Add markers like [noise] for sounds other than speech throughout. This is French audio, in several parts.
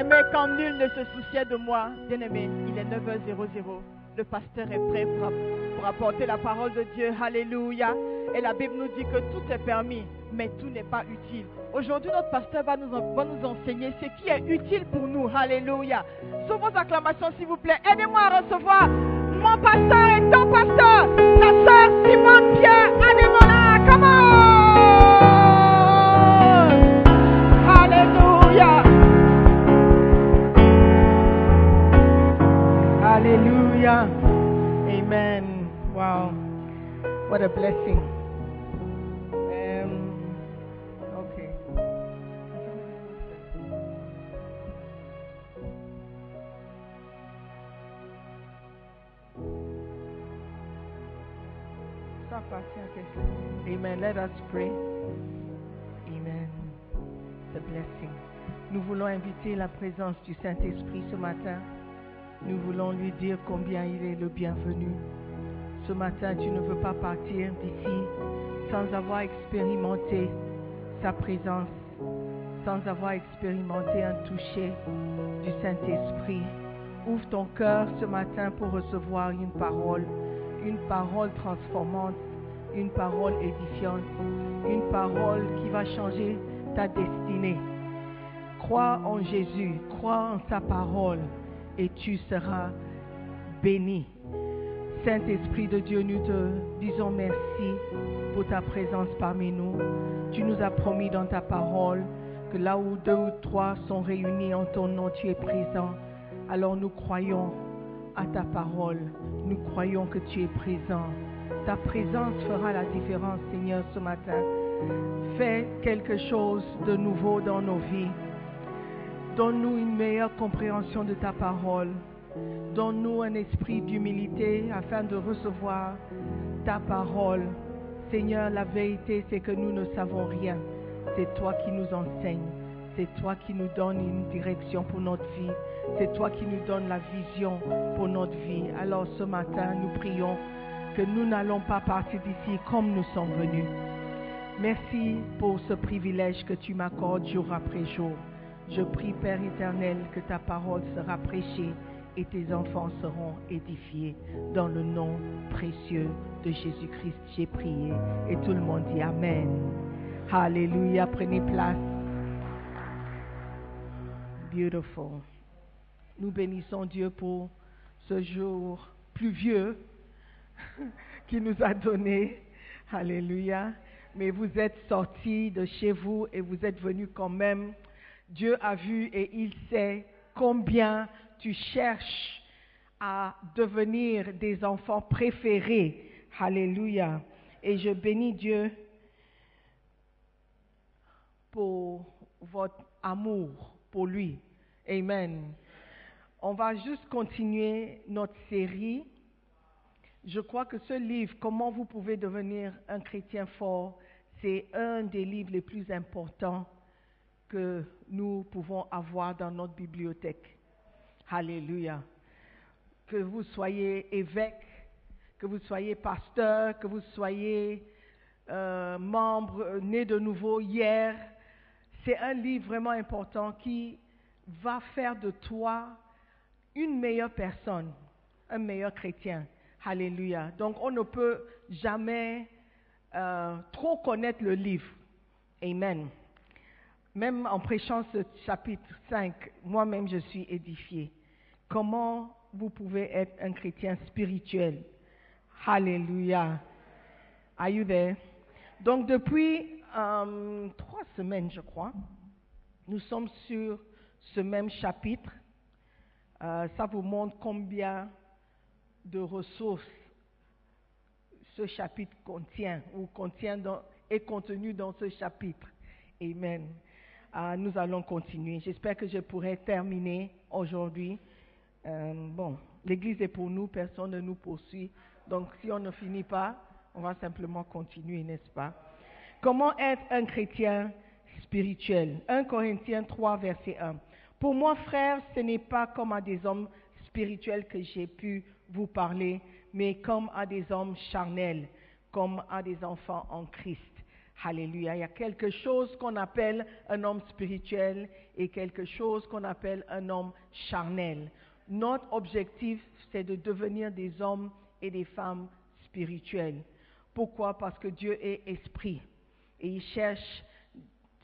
Aimé quand nul ne se souciait de moi. Bien-aimé, il est 9h00. Le pasteur est prêt pour, apporter la parole de Dieu. Alléluia. Et la Bible nous dit que tout est permis, mais tout n'est pas utile. Aujourd'hui, notre pasteur va nous, enseigner ce qui est utile pour nous. Alléluia. Sous vos acclamations, s'il vous plaît, aidez-moi à recevoir mon pasteur et ton pasteur, la sœur Simone Pierre Ademola. What a blessing. Um, okay. Amen. Let us pray. Amen. The blessing. Nous voulons inviter la présence du Saint-Esprit ce matin. Nous voulons lui dire combien il est le bienvenu. Ce matin, tu ne veux pas partir d'ici sans avoir expérimenté sa présence, sans avoir expérimenté un toucher du Saint-Esprit. Ouvre ton cœur ce matin pour recevoir une parole, une parole transformante, une parole édifiante, une parole qui va changer ta destinée. Crois en Jésus, crois en sa parole et tu seras béni. Saint-Esprit de Dieu, nous te disons merci pour ta présence parmi nous. Tu nous as promis dans ta parole que là où deux ou trois sont réunis en ton nom, tu es présent. Alors nous croyons à ta parole. Nous croyons que tu es présent. Ta présence fera la différence, Seigneur, ce matin. Fais quelque chose de nouveau dans nos vies. Donne-nous une meilleure compréhension de ta parole. Donne-nous un esprit d'humilité afin de recevoir ta parole. Seigneur, la vérité, c'est que nous ne savons rien. C'est toi qui nous enseignes. C'est toi qui nous donnes une direction pour notre vie. C'est toi qui nous donnes la vision pour notre vie. Alors ce matin, nous prions que nous n'allons pas partir d'ici comme nous sommes venus. Merci pour ce privilège que tu m'accordes jour après jour. Je prie, Père éternel, que ta parole sera prêchée et tes enfants seront édifiés. Dans le nom précieux de Jésus-Christ, j'ai prié. Et tout le monde dit Amen. Alléluia. Prenez place. Beautiful. Nous bénissons Dieu pour ce jour pluvieux [laughs] qu'il nous a donné. Alléluia. Mais vous êtes sortis de chez vous et vous êtes venus quand même. Dieu a vu et il sait combien tu cherches à devenir des enfants préférés. Alléluia. Et je bénis Dieu pour votre amour pour lui. Amen. On va juste continuer notre série. Je crois que ce livre, Comment vous pouvez devenir un chrétien fort, c'est un des livres les plus importants que nous pouvons avoir dans notre bibliothèque. Alléluia. Que vous soyez évêque, que vous soyez pasteur, que vous soyez euh, membre euh, né de nouveau hier, c'est un livre vraiment important qui va faire de toi une meilleure personne, un meilleur chrétien. Alléluia. Donc on ne peut jamais euh, trop connaître le livre. Amen. Même en prêchant ce chapitre 5, moi-même je suis édifié. Comment vous pouvez être un chrétien spirituel? Alléluia. Are you there? Donc depuis euh, trois semaines, je crois, nous sommes sur ce même chapitre. Euh, ça vous montre combien de ressources ce chapitre contient ou contient est contenu dans ce chapitre. Amen. Euh, nous allons continuer. J'espère que je pourrai terminer aujourd'hui. Euh, bon, l'Église est pour nous, personne ne nous poursuit. Donc si on ne finit pas, on va simplement continuer, n'est-ce pas? Comment être un chrétien spirituel? 1 Corinthiens 3, verset 1. Pour moi, frère, ce n'est pas comme à des hommes spirituels que j'ai pu vous parler, mais comme à des hommes charnels, comme à des enfants en Christ. Alléluia. Il y a quelque chose qu'on appelle un homme spirituel et quelque chose qu'on appelle un homme charnel. Notre objectif, c'est de devenir des hommes et des femmes spirituels. Pourquoi? Parce que Dieu est esprit et il cherche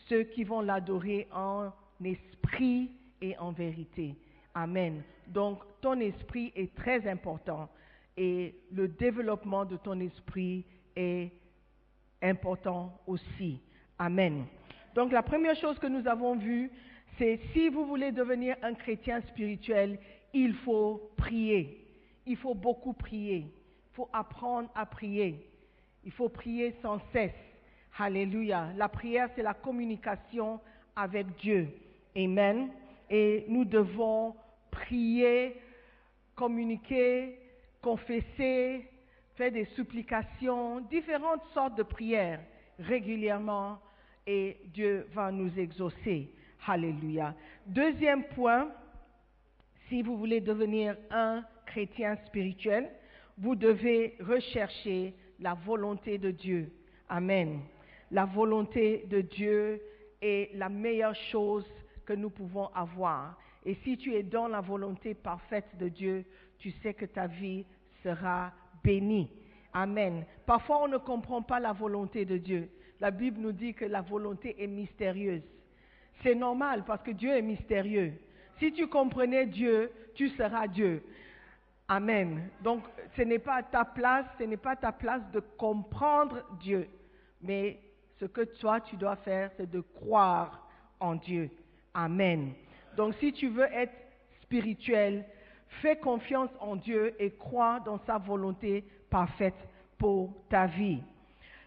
ceux qui vont l'adorer en esprit et en vérité. Amen. Donc, ton esprit est très important et le développement de ton esprit est important aussi. Amen. Donc, la première chose que nous avons vue, c'est si vous voulez devenir un chrétien spirituel, il faut prier. Il faut beaucoup prier. Il faut apprendre à prier. Il faut prier sans cesse. Alléluia. La prière, c'est la communication avec Dieu. Amen. Et nous devons prier, communiquer, confesser, faire des supplications, différentes sortes de prières régulièrement et Dieu va nous exaucer. Alléluia. Deuxième point, si vous voulez devenir un chrétien spirituel, vous devez rechercher la volonté de Dieu. Amen. La volonté de Dieu est la meilleure chose que nous pouvons avoir. Et si tu es dans la volonté parfaite de Dieu, tu sais que ta vie sera bénie. Amen. Parfois, on ne comprend pas la volonté de Dieu. La Bible nous dit que la volonté est mystérieuse. C'est normal parce que Dieu est mystérieux. Si tu comprenais Dieu, tu seras Dieu. Amen. Donc, ce n'est pas ta place, ce n'est pas ta place de comprendre Dieu. Mais ce que toi, tu dois faire, c'est de croire en Dieu. Amen. Donc, si tu veux être spirituel, fais confiance en Dieu et crois dans sa volonté parfaite pour ta vie.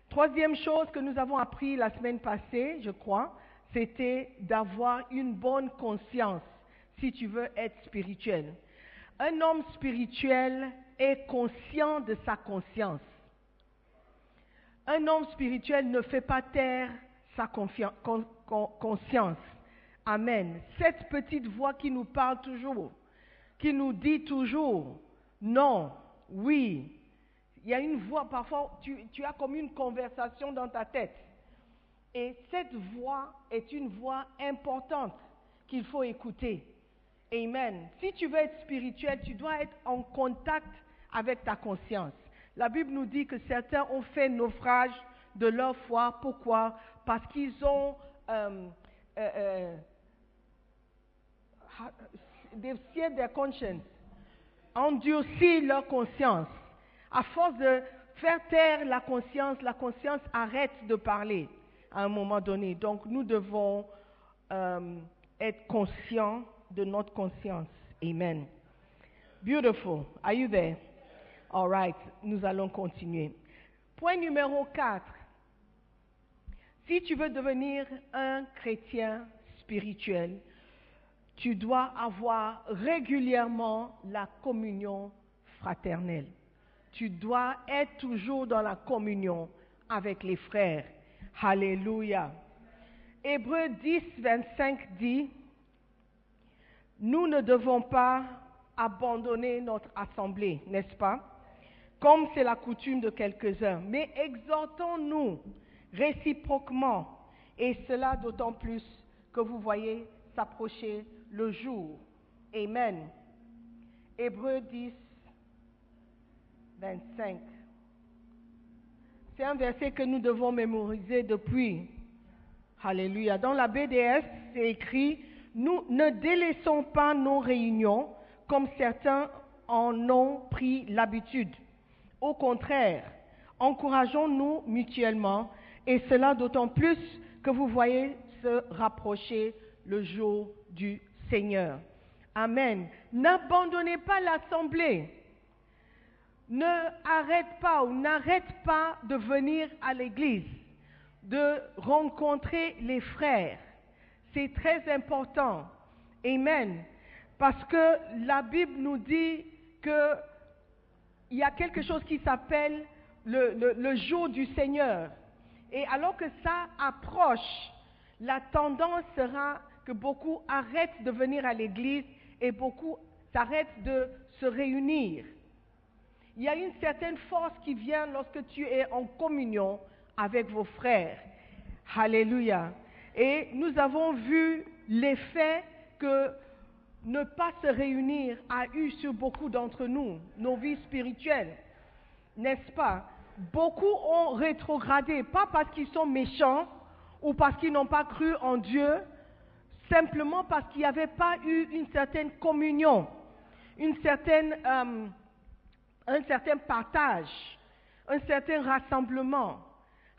Troisième chose que nous avons appris la semaine passée, je crois, c'était d'avoir une bonne conscience si tu veux être spirituel. Un homme spirituel est conscient de sa conscience. Un homme spirituel ne fait pas taire sa conscience. Amen. Cette petite voix qui nous parle toujours, qui nous dit toujours non, oui. Il y a une voix, parfois tu, as comme une conversation dans ta tête. Et cette voix est une voix importante qu'il faut écouter. Amen. Si tu veux être spirituel, tu dois être en contact avec ta conscience. La Bible nous dit que certains ont fait naufrage de leur foi. Pourquoi? Parce qu'ils ont euh, euh, euh, their conscience, endurci leur conscience. À force de faire taire la conscience, la conscience arrête de parler à un moment donné. Donc nous devons euh, être conscients de notre conscience. Amen. Beautiful. Are you there? All right. Nous allons continuer. Point numéro 4. Si tu veux devenir un chrétien spirituel, tu dois avoir régulièrement la communion fraternelle. Tu dois être toujours dans la communion avec les frères. Alléluia. Hébreu 10, 25 dit, nous ne devons pas abandonner notre assemblée, n'est-ce pas? Comme c'est la coutume de quelques-uns, mais exhortons-nous réciproquement, et cela d'autant plus que vous voyez s'approcher le jour. Amen. Hébreu 10, 25. C'est un verset que nous devons mémoriser depuis. Alléluia. Dans la BDS, c'est écrit nous ne délaissons pas nos réunions comme certains en ont pris l'habitude. Au contraire, encourageons-nous mutuellement, et cela d'autant plus que vous voyez se rapprocher le jour du Seigneur. Amen. N'abandonnez pas l'assemblée. Ne arrête pas ou n'arrête pas de venir à l'église, de rencontrer les frères c'est très important. Amen. Parce que la Bible nous dit qu'il y a quelque chose qui s'appelle le, jour du Seigneur. Et alors que ça approche, la tendance sera que beaucoup arrêtent de venir à l'église et beaucoup s'arrêtent de se réunir. Il y a une certaine force qui vient lorsque tu es en communion avec vos frères. Alléluia. Et nous avons vu l'effet que ne pas se réunir a eu sur beaucoup d'entre nous, nos vies spirituelles. N'est-ce pas? Beaucoup ont rétrogradé, pas parce qu'ils sont méchants ou parce qu'ils n'ont pas cru en Dieu, simplement parce qu'il n'y avait pas eu une certaine communion, une certaine, euh, un certain partage, un certain rassemblement.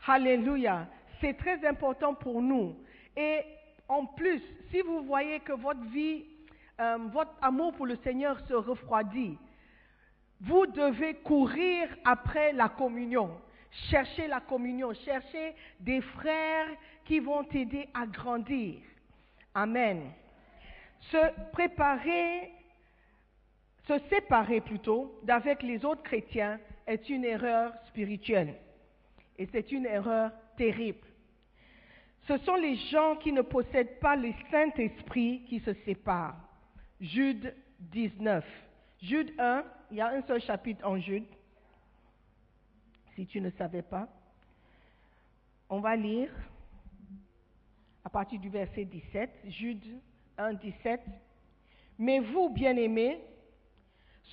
Alléluia. C'est très important pour nous. Et en plus, si vous voyez que votre vie, euh, votre amour pour le Seigneur se refroidit, vous devez courir après la communion. Chercher la communion, chercher des frères qui vont t'aider à grandir. Amen. Se préparer, se séparer plutôt d'avec les autres chrétiens est une erreur spirituelle. Et c'est une erreur terrible. Ce sont les gens qui ne possèdent pas le Saint-Esprit qui se séparent. Jude 19. Jude 1, il y a un seul chapitre en Jude, si tu ne savais pas. On va lire à partir du verset 17, Jude 1, 17. Mais vous, bien-aimés,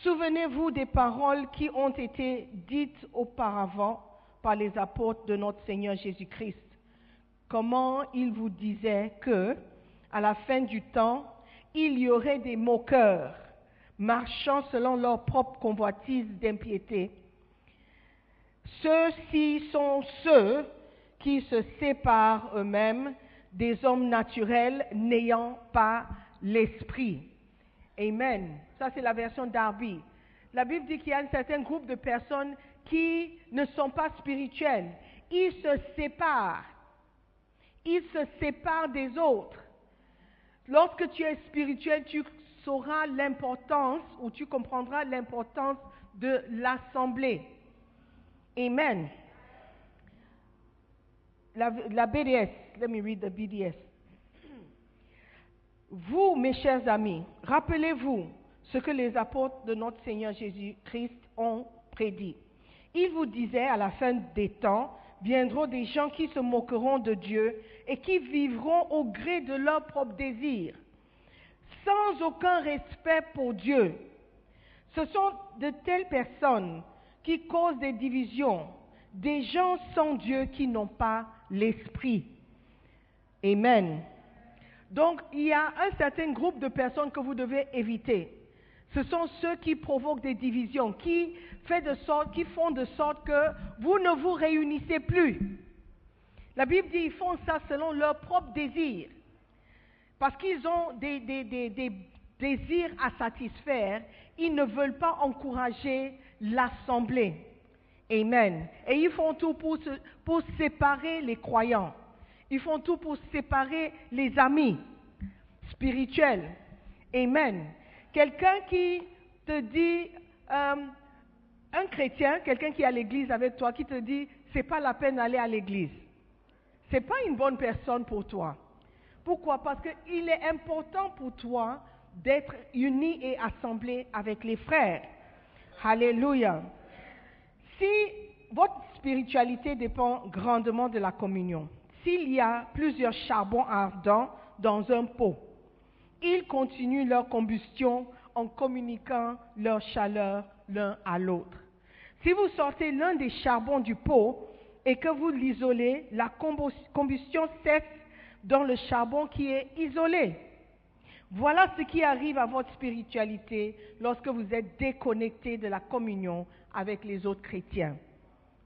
souvenez-vous des paroles qui ont été dites auparavant par les apôtres de notre Seigneur Jésus-Christ. Comment ils vous disaient que, à la fin du temps, il y aurait des moqueurs, marchant selon leur propre convoitise d'impiété. Ceux-ci sont ceux qui se séparent eux-mêmes des hommes naturels n'ayant pas l'esprit. Amen. Ça, c'est la version d'Arby. La Bible dit qu'il y a un certain groupe de personnes qui ne sont pas spirituelles. Ils se séparent. Ils se séparent des autres. Lorsque tu es spirituel, tu sauras l'importance ou tu comprendras l'importance de l'assemblée. Amen. La, BDS, let me read the BDS. Vous, mes chers amis, rappelez-vous ce que les apôtres de notre Seigneur Jésus-Christ ont prédit. Ils vous disaient à la fin des temps, viendront des gens qui se moqueront de Dieu et qui vivront au gré de leurs propres désirs, sans aucun respect pour Dieu. Ce sont de telles personnes qui causent des divisions, des gens sans Dieu qui n'ont pas l'esprit. Amen. Donc, il y a un certain groupe de personnes que vous devez éviter. Ce sont ceux qui provoquent des divisions, qui, font de sorte que vous ne vous réunissez plus. La Bible dit qu'ils font ça selon leurs propres désirs. Parce qu'ils ont des, désirs à satisfaire, ils ne veulent pas encourager l'assemblée. Amen. Et ils font tout pour séparer les croyants. Ils font tout pour séparer les amis spirituels. Amen. Quelqu'un qui te dit, euh, un chrétien, quelqu'un qui est à l'église avec toi, qui te dit, c'est pas la peine d'aller à l'église. C'est pas une bonne personne pour toi. Pourquoi? Parce qu'il est important pour toi d'être uni et assemblé avec les frères. Alléluia. Si votre spiritualité dépend grandement de la communion, s'il y a plusieurs charbons ardents dans un pot, ils continuent leur combustion en communiquant leur chaleur l'un à l'autre. Si vous sortez l'un des charbons du pot et que vous l'isolez, la combustion cesse dans le charbon qui est isolé. Voilà ce qui arrive à votre spiritualité lorsque vous êtes déconnecté de la communion avec les autres chrétiens,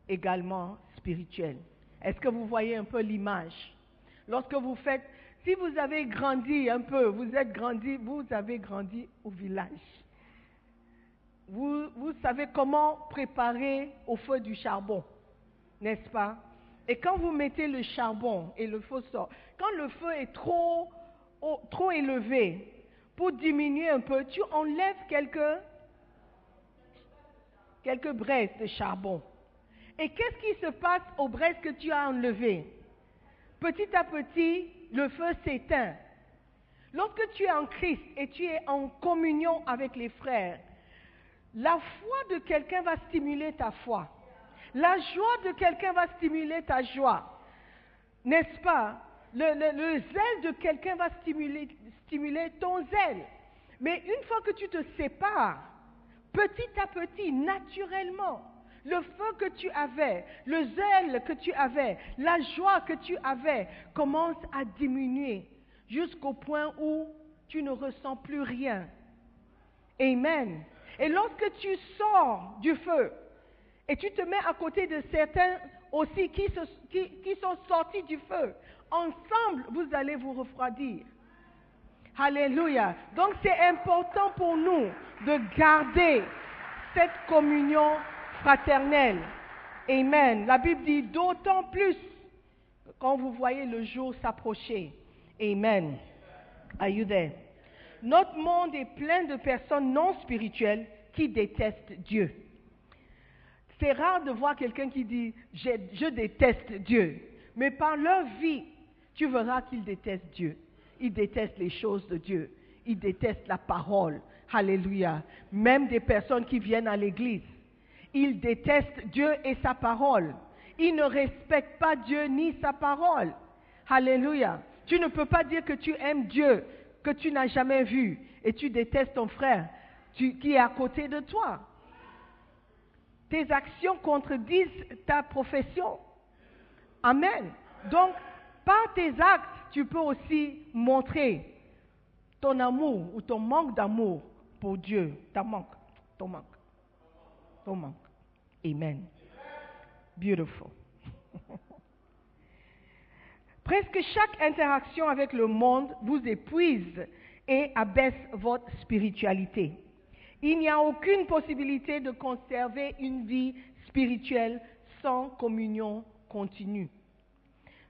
également spirituels. Est-ce que vous voyez un peu l'image? Lorsque vous faites si vous avez grandi un peu, vous êtes grandi, vous avez grandi au village. Vous, savez comment préparer au feu du charbon, n'est-ce pas? Et quand vous mettez le charbon et le feu sort, quand le feu est trop, trop élevé, pour diminuer un peu, tu enlèves quelques, quelques braises de charbon. Et qu'est-ce qui se passe aux braises que tu as enlevées? Petit à petit, le feu s'éteint. Lorsque tu es en Christ et tu es en communion avec les frères, la foi de quelqu'un va stimuler ta foi. La joie de quelqu'un va stimuler ta joie. n'est-ce pas? Le, le- le zèle de quelqu'un va stimuler, stimuler ton zèle. Mais une fois que tu te sépares, petit à petit, naturellement, le feu que tu avais, le zèle que tu avais, la joie que tu avais commence à diminuer jusqu'au point où tu ne ressens plus rien. Amen. Et lorsque tu sors du feu et tu te mets à côté de certains aussi qui, sont sortis du feu, ensemble, vous allez vous refroidir. Alléluia. Donc c'est important pour nous de garder cette communion fraternelle. Amen. La Bible dit d'autant plus quand vous voyez le jour s'approcher. Amen. Are you there? Notre monde est plein de personnes non spirituelles qui détestent Dieu. C'est rare de voir quelqu'un qui dit je, je déteste Dieu. Mais par leur vie, tu verras qu'ils détestent Dieu. Ils détestent les choses de Dieu. Ils détestent la parole. Alléluia. Même des personnes qui viennent à l'église. Ils détestent Dieu et sa parole. Ils ne respectent pas Dieu ni sa parole. Alléluia. Tu ne peux pas dire que tu aimes Dieu, que tu n'as jamais vu, et tu détestes ton frère qui est à côté de toi. Tes actions contredisent ta profession. Amen. Donc, par tes actes, tu peux aussi montrer ton amour ou ton manque d'amour pour Dieu. Ta manque, ton manque, ton manque. Amen. Beautiful. [laughs] Presque chaque interaction avec le monde vous épuise et abaisse votre spiritualité. Il n'y a aucune possibilité de conserver une vie spirituelle sans communion continue.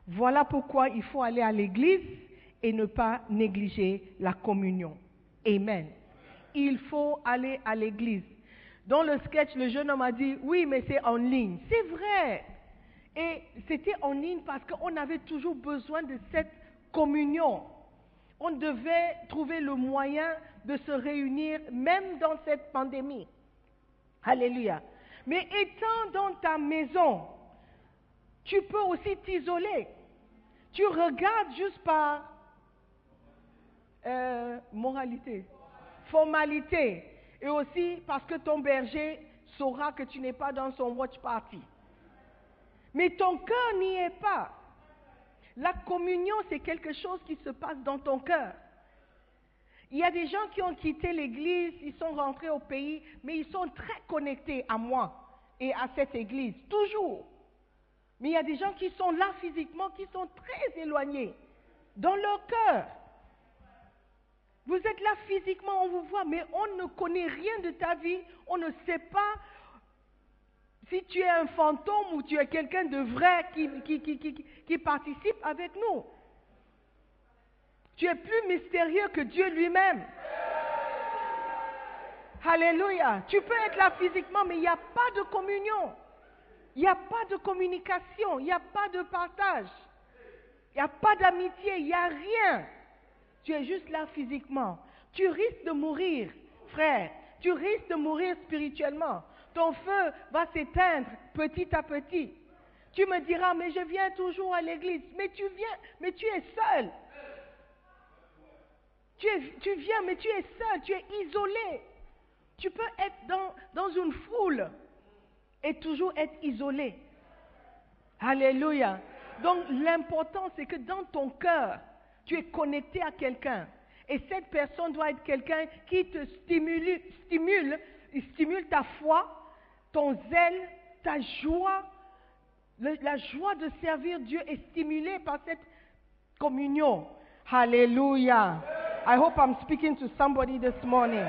Voilà pourquoi il faut aller à l'église et ne pas négliger la communion. Amen. Il faut aller à l'église. Dans le sketch, le jeune homme a dit, oui, mais c'est en ligne. C'est vrai. Et c'était en ligne parce qu'on avait toujours besoin de cette communion. On devait trouver le moyen de se réunir même dans cette pandémie. Alléluia. Mais étant dans ta maison, tu peux aussi t'isoler. Tu regardes juste par euh, moralité, formalité, et aussi parce que ton berger saura que tu n'es pas dans son watch party. Mais ton cœur n'y est pas. La communion, c'est quelque chose qui se passe dans ton cœur. Il y a des gens qui ont quitté l'église, ils sont rentrés au pays, mais ils sont très connectés à moi et à cette église, toujours. Mais il y a des gens qui sont là physiquement, qui sont très éloignés, dans leur cœur. Vous êtes là physiquement, on vous voit, mais on ne connaît rien de ta vie, on ne sait pas si tu es un fantôme ou tu es quelqu'un de vrai qui, qui, participe avec nous. Tu es plus mystérieux que Dieu lui-même. Alléluia. Tu peux être là physiquement, mais il n'y a pas de communion. Il n'y a pas de communication. Il n'y a pas de partage. Il n'y a pas d'amitié. Il n'y a rien. Tu es juste là physiquement. Tu risques de mourir, frère. Tu risques de mourir spirituellement. Ton feu va s'éteindre petit à petit. Tu me diras, mais je viens toujours à l'église. Mais tu viens, mais tu es seul. Tu, viens, mais tu es seul, tu es isolé. Tu peux être dans, dans une foule et toujours être isolé. Alléluia. Donc l'important, c'est que dans ton cœur, tu es connecté à quelqu'un. Et cette personne doit être quelqu'un qui te stimule, stimule, stimule ta foi, ton zèle, ta joie. La joie de servir Dieu est stimulée par cette communion. Hallelujah. I hope I'm speaking to somebody this morning.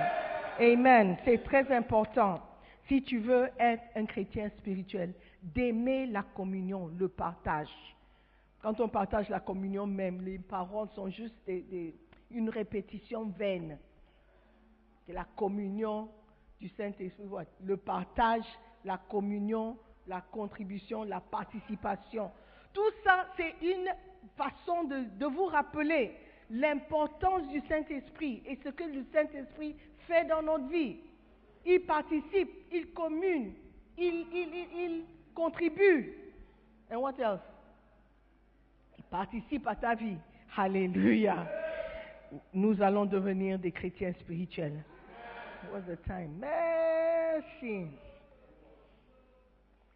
Amen. C'est très important. Si tu veux être un chrétien spirituel, d'aimer la communion, le partage. Quand on partage la communion même, les paroles sont juste une répétition vaine. C'est la communion du Saint-Esprit. Le partage, la communion, la contribution, la participation. Tout ça, c'est une façon de, de vous rappeler l'importance du Saint-Esprit et ce que le Saint-Esprit fait dans notre vie. Il participe, il commune, il, il, il, il contribue. And what else? Participe à ta vie. Alléluia. Nous allons devenir des chrétiens spirituels. What's the time? Merci.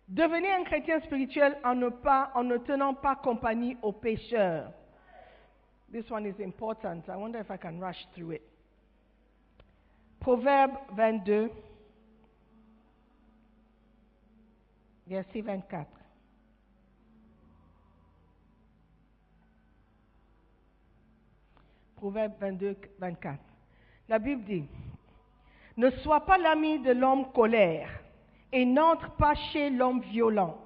Devenir un chrétien spirituel en ne, en ne tenant pas compagnie aux pécheurs. This one is important. I wonder if I can rush through it. Proverbe 22, verset 24. Proverbe 22, 24. La Bible dit, ne sois pas l'ami de l'homme colère et n'entre pas chez l'homme violent,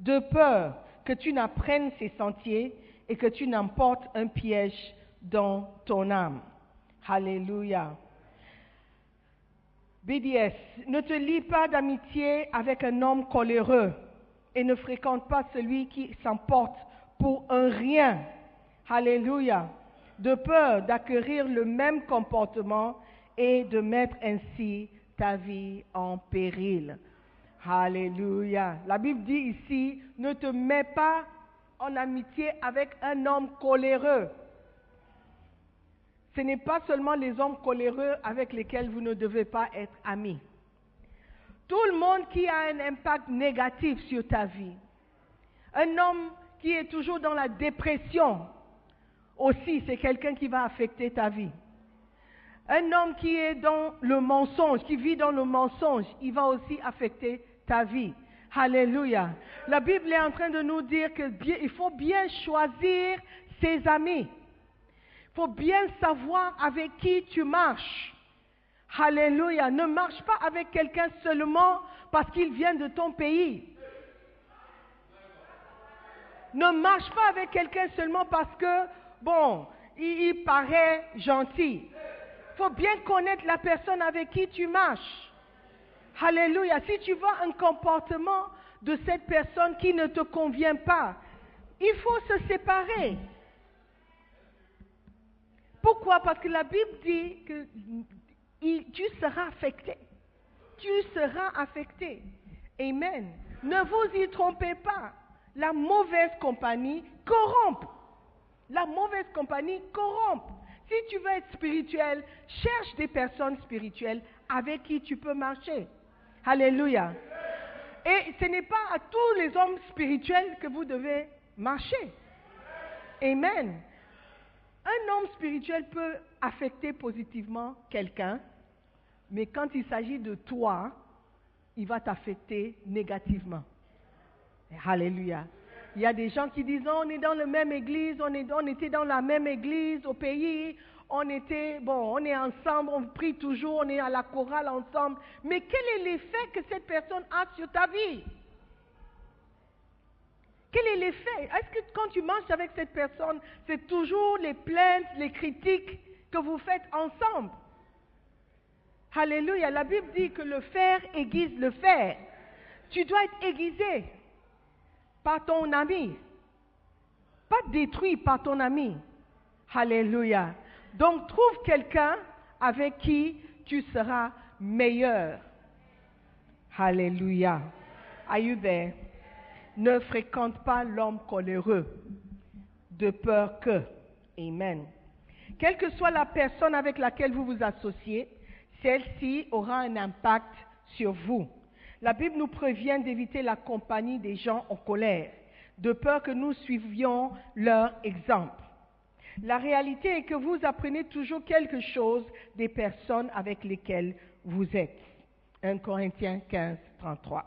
de peur que tu n'apprennes ses sentiers et que tu n'emportes un piège dans ton âme. Alléluia. BDS, ne te lie pas d'amitié avec un homme coléreux et ne fréquente pas celui qui s'emporte pour un rien. Alléluia. De peur d'acquérir le même comportement et de mettre ainsi ta vie en péril. Alléluia. La Bible dit ici, ne te mets pas en amitié avec un homme coléreux. Ce n'est pas seulement les hommes coléreux avec lesquels vous ne devez pas être amis. Tout le monde qui a un impact négatif sur ta vie. Un homme qui est toujours dans la dépression aussi, c'est quelqu'un qui va affecter ta vie. Un homme qui est dans le mensonge, qui vit dans le mensonge, il va aussi affecter ta vie. Alléluia. La Bible est en train de nous dire qu'il faut bien choisir ses amis. Il faut bien savoir avec qui tu marches. Alléluia. Ne marche pas avec quelqu'un seulement parce qu'il vient de ton pays. Ne marche pas avec quelqu'un seulement parce que, bon, il, paraît gentil. Il faut bien connaître la personne avec qui tu marches. Alléluia. Si tu vois un comportement de cette personne qui ne te convient pas, il faut se séparer. Pourquoi? Parce que la Bible dit que tu seras affecté. Tu seras affecté. Amen. Ne vous y trompez pas. La mauvaise compagnie corrompt. La mauvaise compagnie corrompt. Si tu veux être spirituel, cherche des personnes spirituelles avec qui tu peux marcher. Alléluia. Et ce n'est pas à tous les hommes spirituels que vous devez marcher. Amen. Un homme spirituel peut affecter positivement quelqu'un, mais quand il s'agit de toi, il va t'affecter négativement. Alléluia. Il y a des gens qui disent, on est dans la même église, on, est, on était dans la même église au pays, on était, bon, on est ensemble, on prie toujours, on est à la chorale ensemble. Mais quel est l'effet que cette personne a sur ta vie? Quel est l'effet? Est-ce que quand tu marches avec cette personne, c'est toujours les plaintes, les critiques que vous faites ensemble? Alléluia. La Bible dit que le fer aiguise le fer. Tu dois être aiguisé par ton ami, pas détruit par ton ami. Alléluia. Donc trouve quelqu'un avec qui tu seras meilleur. Alléluia. Are you Ne fréquente pas l'homme coléreux, de peur que. Amen. Quelle que soit la personne avec laquelle vous vous associez, celle-ci aura un impact sur vous. La Bible nous prévient d'éviter la compagnie des gens en colère, de peur que nous suivions leur exemple. La réalité est que vous apprenez toujours quelque chose des personnes avec lesquelles vous êtes. 1 Corinthiens 15, 33.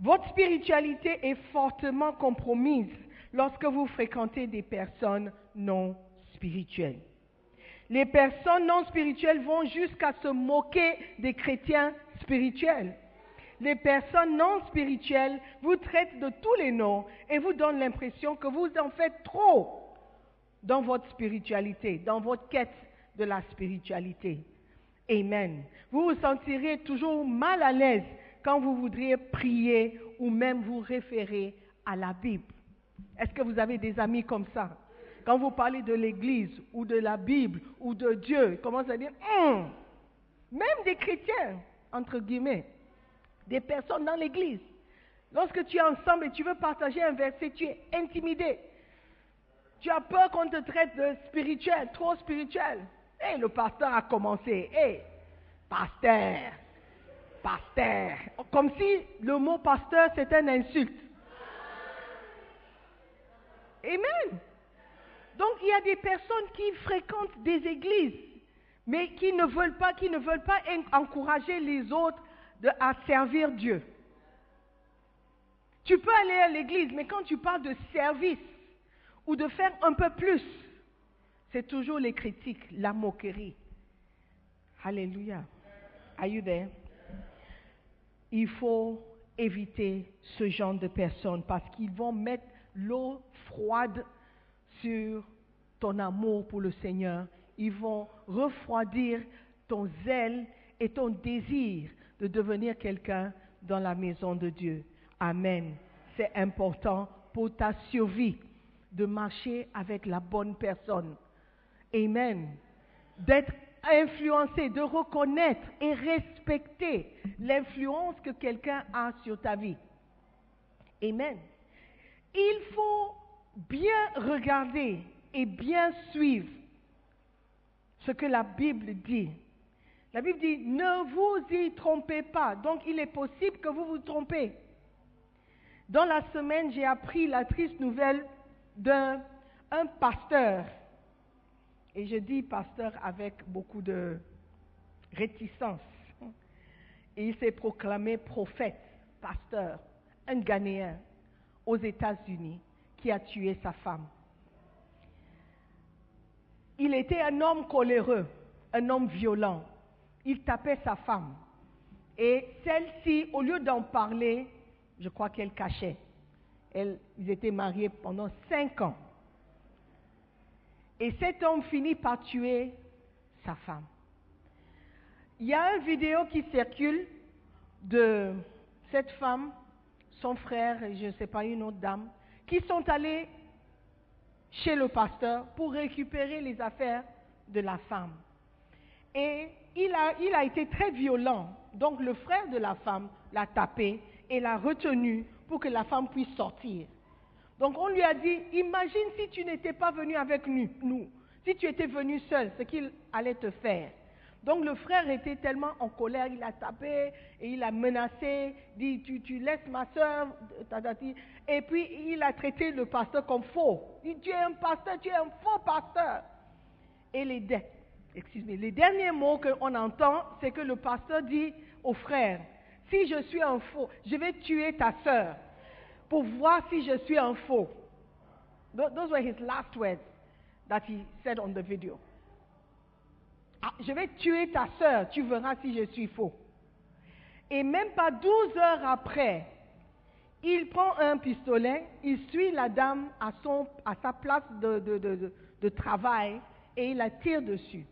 Votre spiritualité est fortement compromise lorsque vous fréquentez des personnes non spirituelles. Les personnes non spirituelles vont jusqu'à se moquer des chrétiens spirituels. Les personnes non spirituelles vous traitent de tous les noms et vous donnent l'impression que vous en faites trop dans votre spiritualité, dans votre quête de la spiritualité. Amen. Vous vous sentirez toujours mal à l'aise quand vous voudriez prier ou même vous référer à la Bible. Est-ce que vous avez des amis comme ça? Quand vous parlez de l'Église ou de la Bible ou de Dieu, ils commencent à dire, hum, même des chrétiens, entre guillemets, des personnes dans l'Église. Lorsque tu es ensemble et tu veux partager un verset, tu es intimidé. Tu as peur qu'on te traite de spirituel, trop spirituel. Et le pasteur a commencé. Hé, pasteur, pasteur. Comme si le mot pasteur c'était une insulte. Amen. Donc il y a des personnes qui fréquentent des églises, mais qui ne veulent pas, qui ne veulent pas encourager les autres à servir Dieu. Tu peux aller à l'église, mais quand tu parles de service ou de faire un peu plus, c'est toujours les critiques, la moquerie. Alléluia. Are you there? Il faut éviter ce genre de personnes parce qu'ils vont mettre l'eau froide sur ton amour pour le Seigneur. Ils vont refroidir ton zèle et ton désir de devenir quelqu'un dans la maison de Dieu. Amen. C'est important pour ta survie de marcher avec la bonne personne. Amen. D'être influencé, de reconnaître et respecter l'influence que quelqu'un a sur ta vie. Amen. Il faut bien regarder et bien suivre ce que la Bible dit. La Bible dit, ne vous y trompez pas. Donc il est possible que vous vous trompez. Dans la semaine, j'ai appris la triste nouvelle d'un pasteur. Et je dis pasteur avec beaucoup de réticence. Et il s'est proclamé prophète, pasteur, un Ghanéen aux États-Unis qui a tué sa femme. Il était un homme coléreux, un homme violent. Il tapait sa femme. Et celle-ci, au lieu d'en parler, je crois qu'elle cachait. Ils étaient mariés pendant cinq ans. Et cet homme finit par tuer sa femme. Il y a une vidéo qui circule de cette femme, son frère et je ne sais pas une autre dame, qui sont allés chez le pasteur pour récupérer les affaires de la femme. Et il a, été très violent. Donc le frère de la femme l'a tapé et l'a retenu pour que la femme puisse sortir. Donc on lui a dit, imagine si tu n'étais pas venu avec nous, si tu étais venu seul, ce qu'il allait te faire. Donc le frère était tellement en colère, il a tapé et il a menacé, dit tu, tu laisses ma soeur, et puis il a traité le pasteur comme faux. Il dit tu es un pasteur, tu es un faux pasteur. Et les, les derniers mots qu'on entend, c'est que le pasteur dit au frère, si je suis un faux, je vais tuer ta soeur pour voir si je suis un faux. Those were his last words that he said on the video. Ah, je vais tuer ta soeur, tu verras si je suis faux. Et même pas 12 heures après, il prend un pistolet, il suit la dame à, sa place de, de, de travail et il la tire dessus.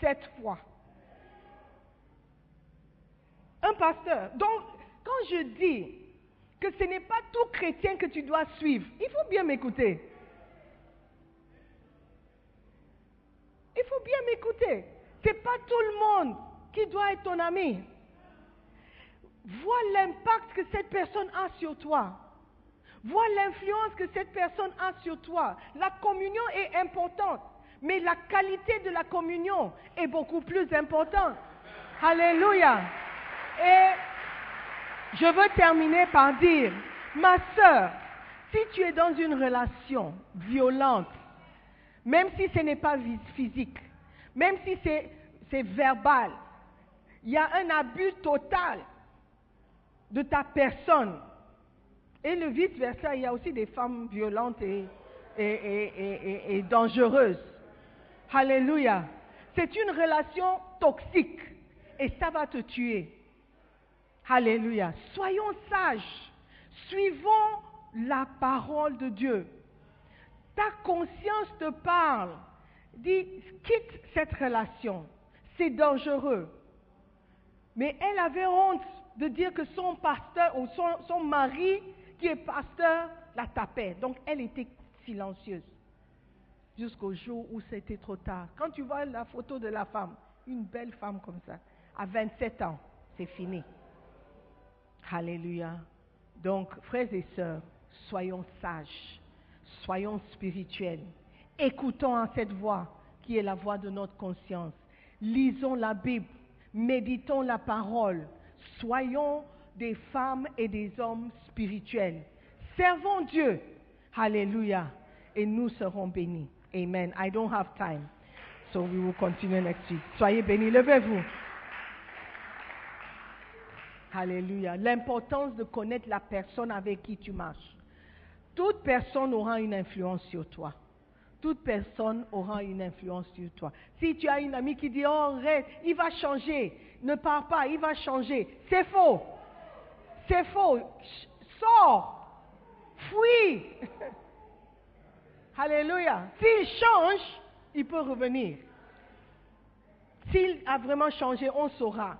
Sept fois. Un pasteur. Donc, quand je dis que ce n'est pas tout chrétien que tu dois suivre, il faut bien m'écouter. Il faut bien m'écouter. Ce n'est pas tout le monde qui doit être ton ami. Vois l'impact que cette personne a sur toi. Vois l'influence que cette personne a sur toi. La communion est importante, mais la qualité de la communion est beaucoup plus importante. Alléluia. Et je veux terminer par dire, ma soeur, si tu es dans une relation violente, même si ce n'est pas physique, même si c'est verbal, il y a un abus total de ta personne. Et le vice-versa, il y a aussi des femmes violentes et, et dangereuses. Alléluia. C'est une relation toxique et ça va te tuer. Alléluia. Soyons sages. Suivons la parole de Dieu. Ta conscience te parle. Dis, quitte cette relation. C'est dangereux. Mais elle avait honte de dire que son pasteur ou son, son mari, qui est pasteur, la tapait. Donc elle était silencieuse. Jusqu'au jour où c'était trop tard. Quand tu vois la photo de la femme, une belle femme comme ça, à 27 ans, c'est fini. Alléluia. Donc, frères et sœurs, soyons sages, soyons spirituels, Écoutons à cette voix qui est la voix de notre conscience. Lisons la Bible, méditons la parole, soyons des femmes et des hommes spirituels. Servons Dieu. Alléluia. Et nous serons bénis. Amen. I don't have time. So we will continue next week. Soyez bénis. Levez-vous. Alléluia. L'importance de connaître la personne avec qui tu marches. Toute personne aura une influence sur toi. Toute personne aura une influence sur toi. Si tu as une amie qui dit, oh, il va changer, ne pars pas, il va changer, c'est faux. C'est faux. Sors. Fuis. [laughs] Alléluia. S'il change, il peut revenir. S'il a vraiment changé, on saura.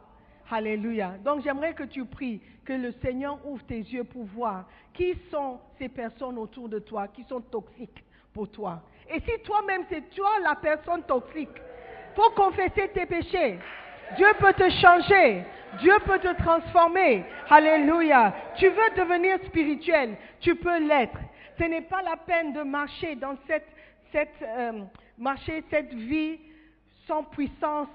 Alléluia. Donc j'aimerais que tu pries, que le Seigneur ouvre tes yeux pour voir qui sont ces personnes autour de toi qui sont toxiques pour toi. Et si toi-même c'est toi la personne toxique, faut confesser tes péchés. Dieu peut te changer. Dieu peut te transformer. Alléluia. Tu veux devenir spirituel. Tu peux l'être. Ce n'est pas la peine de marcher dans cette, cette, euh, marcher vie sans puissance,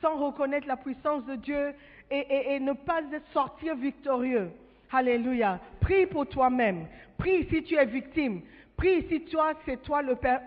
sans reconnaître la puissance de Dieu et, ne pas sortir victorieux. Alléluia. Prie pour toi-même. Prie si tu es victime. Prie si toi, c'est toi le père.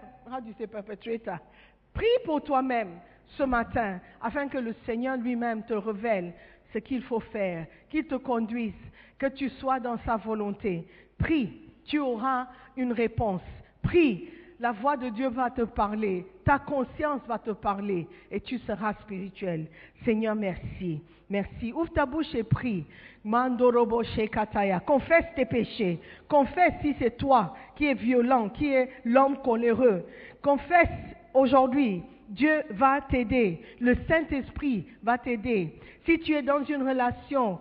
Prie pour toi-même ce matin afin que le Seigneur lui-même te révèle ce qu'il faut faire, qu'il te conduise, que tu sois dans sa volonté. Prie, tu auras une réponse. Prie, la voix de Dieu va te parler, ta conscience va te parler et tu seras spirituel. Seigneur, merci. Merci. Ouvre ta bouche et prie. Mandorobo Kataya. Confesse tes péchés. Confesse si c'est toi qui es violent, qui est l'homme coléreux. Confesse aujourd'hui. Dieu va t'aider. Le Saint-Esprit va t'aider. Si tu es dans une relation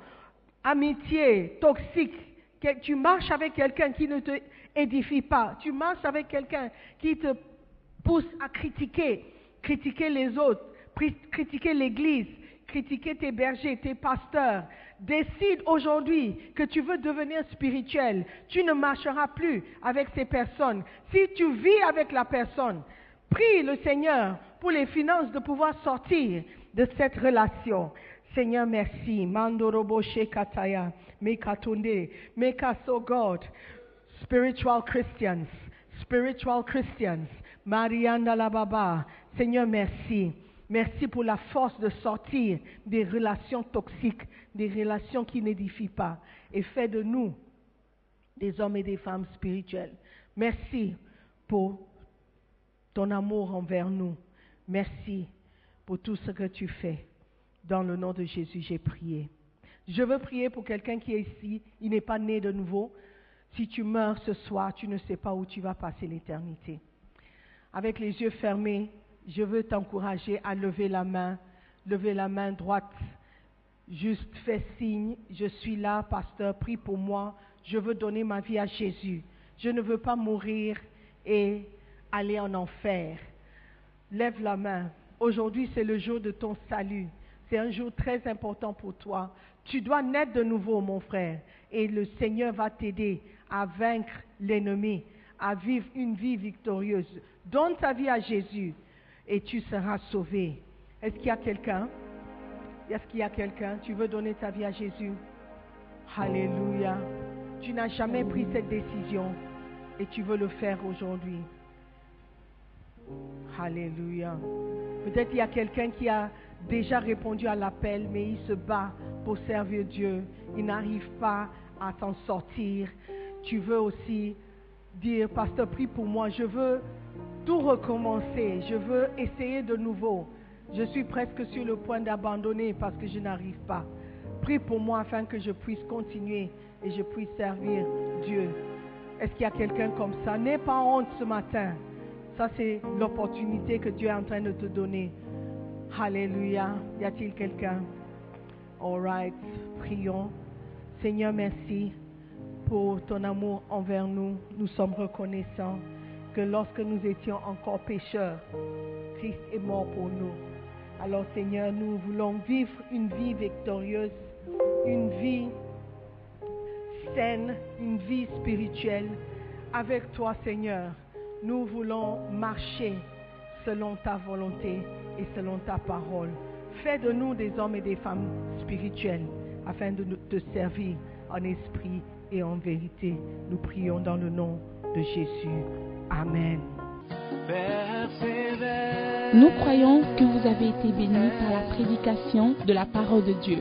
amitié toxique, que tu marches avec quelqu'un qui ne te édifie pas, tu marches avec quelqu'un qui te pousse à critiquer, critiquer les autres, critiquer l'Église, critiquer tes bergers, tes pasteurs. Décide aujourd'hui que tu veux devenir spirituel. Tu ne marcheras plus avec ces personnes. Si tu vis avec la personne, prie le Seigneur pour les finances de pouvoir sortir de cette relation. Seigneur, merci. Mandorobo Kataya, Mekatunde, make us, oh God, spiritual Christians, spiritual Christians. Marianda la Baba. Seigneur, merci. Merci pour la force de sortir des relations toxiques, des relations qui n'édifient pas, et fais de nous des hommes et des femmes spirituels. Merci pour ton amour envers nous. Merci pour tout ce que tu fais. Dans le nom de Jésus, j'ai prié. Je veux prier pour quelqu'un qui est ici, il n'est pas né de nouveau. Si tu meurs ce soir, tu ne sais pas où tu vas passer l'éternité. Avec les yeux fermés, je veux t'encourager à lever la main, lever la main droite. Juste fais signe, je suis là, pasteur, prie pour moi. Je veux donner ma vie à Jésus. Je ne veux pas mourir et aller en enfer. Lève la main. Aujourd'hui, c'est le jour de ton salut. C'est un jour très important pour toi. Tu dois naître de nouveau, mon frère, et le Seigneur va t'aider à vaincre l'ennemi, à vivre une vie victorieuse. Donne ta vie à Jésus et tu seras sauvé. Est-ce qu'il y a quelqu'un? Est-ce qu'il y a quelqu'un? Tu veux donner ta vie à Jésus? Alléluia. Tu n'as jamais pris cette décision et tu veux le faire aujourd'hui. Alléluia. Peut-être il y a quelqu'un qui a déjà répondu à l'appel, mais il se bat pour servir Dieu. Il n'arrive pas à s'en sortir. Tu veux aussi dire, pasteur, prie pour moi. Je veux tout recommencer. Je veux essayer de nouveau. Je suis presque sur le point d'abandonner parce que je n'arrive pas. Prie pour moi afin que je puisse continuer et je puisse servir Dieu. Est-ce qu'il y a quelqu'un comme ça? N'aie pas honte ce matin. Ça, c'est l'opportunité que Dieu est en train de te donner. Alléluia. Y a-t-il quelqu'un? All right. Prions. Seigneur, merci pour ton amour envers nous. Nous sommes reconnaissants que lorsque nous étions encore pécheurs, Christ est mort pour nous. Alors Seigneur, nous voulons vivre une vie victorieuse, une vie saine, une vie spirituelle avec toi Seigneur. Nous voulons marcher selon ta volonté et selon ta parole. Fais de nous des hommes et des femmes spirituels afin de te servir en esprit et en vérité. Nous prions dans le nom de Jésus. Amen. Nous croyons que vous avez été bénis par la prédication de la parole de Dieu.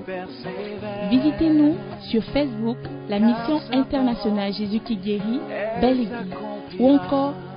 Visitez-nous sur Facebook, la mission internationale Jésus qui guérit, Belle Église. Ou encore,